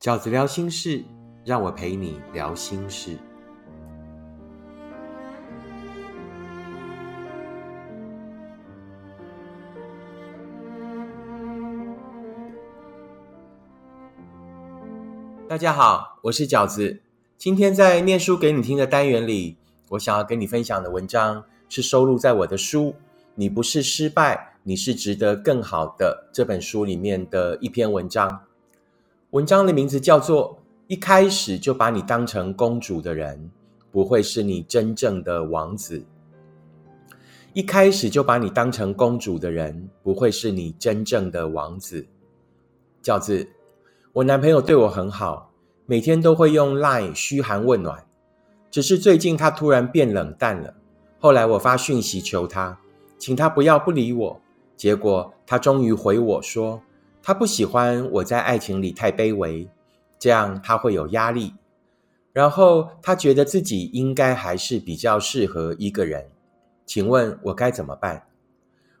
饺子聊心事，让我陪你聊心事。大家好，我是饺子。今天在念书给你听的单元里，我想要跟你分享的文章是收录在我的书《你不是失败，你是值得更好的》这本书里面的一篇文章。文章的名字叫做《一开始就把你当成公主的人，不会是你真正的王子》。一开始就把你当成公主的人，不会是你真正的王子。饺子，我男朋友对我很好，每天都会用 Line 嘘寒问暖。只是最近他突然变冷淡了。后来我发讯息求他，请他不要不理我。结果他终于回我说。他不喜欢我在爱情里太卑微，这样他会有压力。然后他觉得自己应该还是比较适合一个人。请问我该怎么办？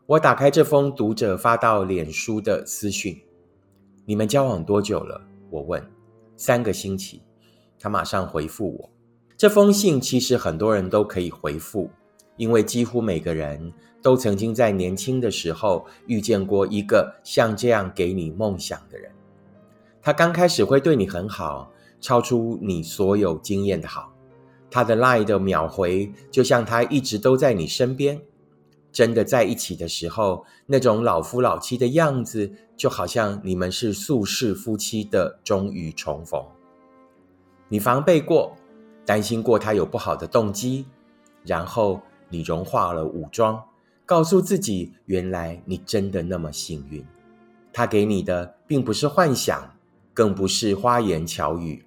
我打开这封读者发到脸书的私讯：“你们交往多久了？”我问。三个星期。他马上回复我。这封信其实很多人都可以回复，因为几乎每个人。都曾经在年轻的时候遇见过一个像这样给你梦想的人。他刚开始会对你很好，超出你所有经验的好。他的 lie 的秒回，就像他一直都在你身边。真的在一起的时候，那种老夫老妻的样子，就好像你们是宿世夫妻的终于重逢。你防备过，担心过他有不好的动机，然后你融化了武装。告诉自己，原来你真的那么幸运。他给你的并不是幻想，更不是花言巧语。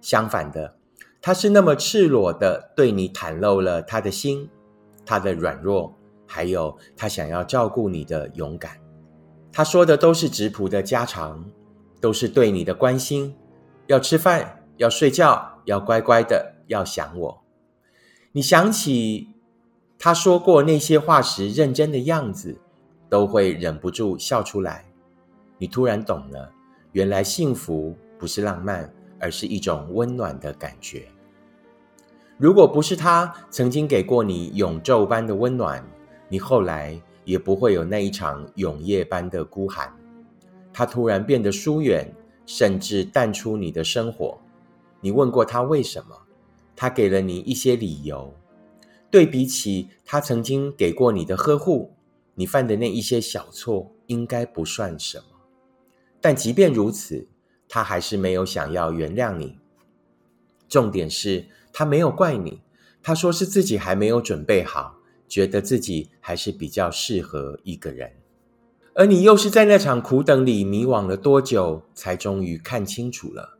相反的，他是那么赤裸的对你袒露了他的心、他的软弱，还有他想要照顾你的勇敢。他说的都是直朴的家常，都是对你的关心。要吃饭，要睡觉，要乖乖的，要想我。你想起。他说过那些话时，认真的样子，都会忍不住笑出来。你突然懂了，原来幸福不是浪漫，而是一种温暖的感觉。如果不是他曾经给过你永昼般的温暖，你后来也不会有那一场永夜般的孤寒。他突然变得疏远，甚至淡出你的生活。你问过他为什么？他给了你一些理由。对比起他曾经给过你的呵护，你犯的那一些小错应该不算什么。但即便如此，他还是没有想要原谅你。重点是他没有怪你，他说是自己还没有准备好，觉得自己还是比较适合一个人。而你又是在那场苦等里迷惘了多久，才终于看清楚了？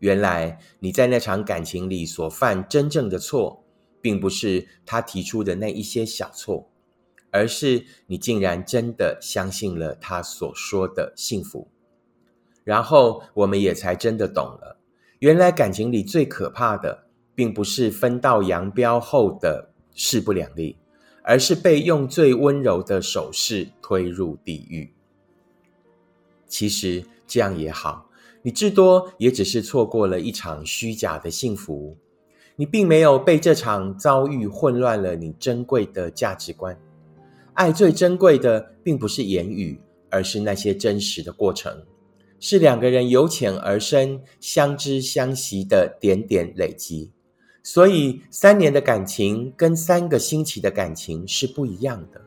原来你在那场感情里所犯真正的错。并不是他提出的那一些小错，而是你竟然真的相信了他所说的幸福，然后我们也才真的懂了，原来感情里最可怕的，并不是分道扬镳后的势不两立，而是被用最温柔的手势推入地狱。其实这样也好，你至多也只是错过了一场虚假的幸福。你并没有被这场遭遇混乱了你珍贵的价值观。爱最珍贵的，并不是言语，而是那些真实的过程，是两个人由浅而深、相知相惜的点点累积。所以，三年的感情跟三个星期的感情是不一样的。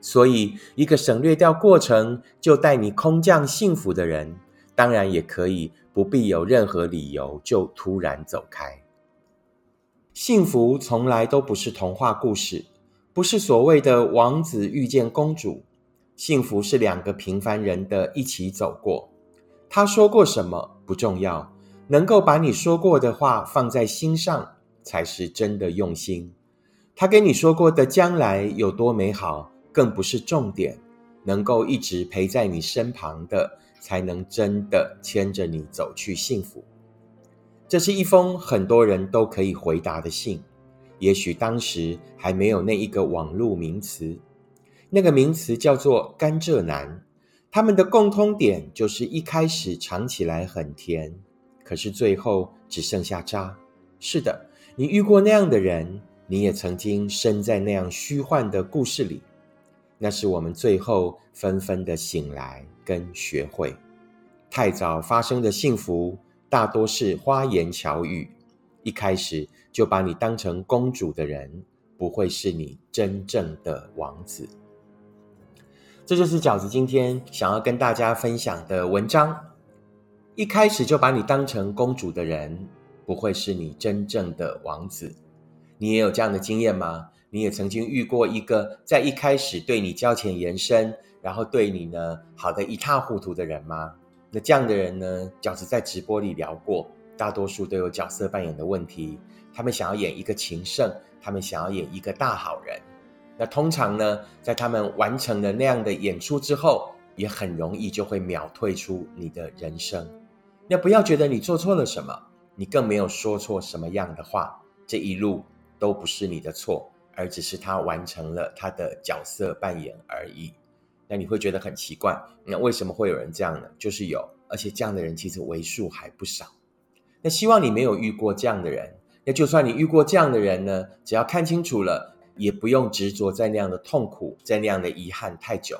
所以，一个省略掉过程就带你空降幸福的人，当然也可以不必有任何理由就突然走开。幸福从来都不是童话故事，不是所谓的王子遇见公主。幸福是两个平凡人的一起走过。他说过什么不重要，能够把你说过的话放在心上，才是真的用心。他跟你说过的将来有多美好，更不是重点。能够一直陪在你身旁的，才能真的牵着你走去幸福。这是一封很多人都可以回答的信，也许当时还没有那一个网络名词，那个名词叫做“甘蔗男”。他们的共通点就是一开始尝起来很甜，可是最后只剩下渣。是的，你遇过那样的人，你也曾经身在那样虚幻的故事里。那是我们最后纷纷的醒来跟学会，太早发生的幸福大多是花言巧语。一开始就把你当成公主的人，不会是你真正的王子。这就是饺子今天想要跟大家分享的文章。一开始就把你当成公主的人，不会是你真正的王子。你也有这样的经验吗？你也曾经遇过一个在一开始对你交浅言深，然后对你呢好的一塌糊涂的人吗？那这样的人呢，饺子在直播里聊过。大多数都有角色扮演的问题，他们想要演一个情圣，他们想要演一个大好人。那通常呢，在他们完成了那样的演出之后，也很容易就会秒退出你的人生。那不要觉得你做错了什么，你更没有说错什么样的话，这一路都不是你的错，而只是他完成了他的角色扮演而已。那你会觉得很奇怪，那为什么会有人这样呢？就是有，而且这样的人其实为数还不少。那希望你没有遇过这样的人。那就算你遇过这样的人呢，只要看清楚了，也不用执着在那样的痛苦，在那样的遗憾太久，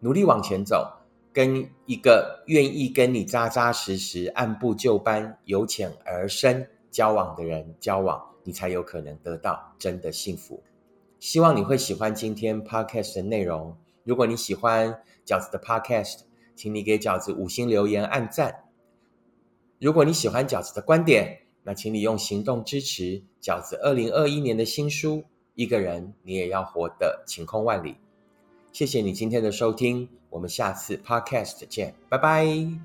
努力往前走，跟一个愿意跟你扎扎实实、按部就班、由浅而深交往的人交往，你才有可能得到真的幸福。希望你会喜欢今天 podcast 的内容。如果你喜欢饺子的 podcast，请你给饺子五星留言、按赞。如果你喜欢饺子的观点，那请你用行动支持饺子二零二一年的新书《一个人你也要活得晴空万里》。谢谢你今天的收听，我们下次 Podcast 见，拜拜。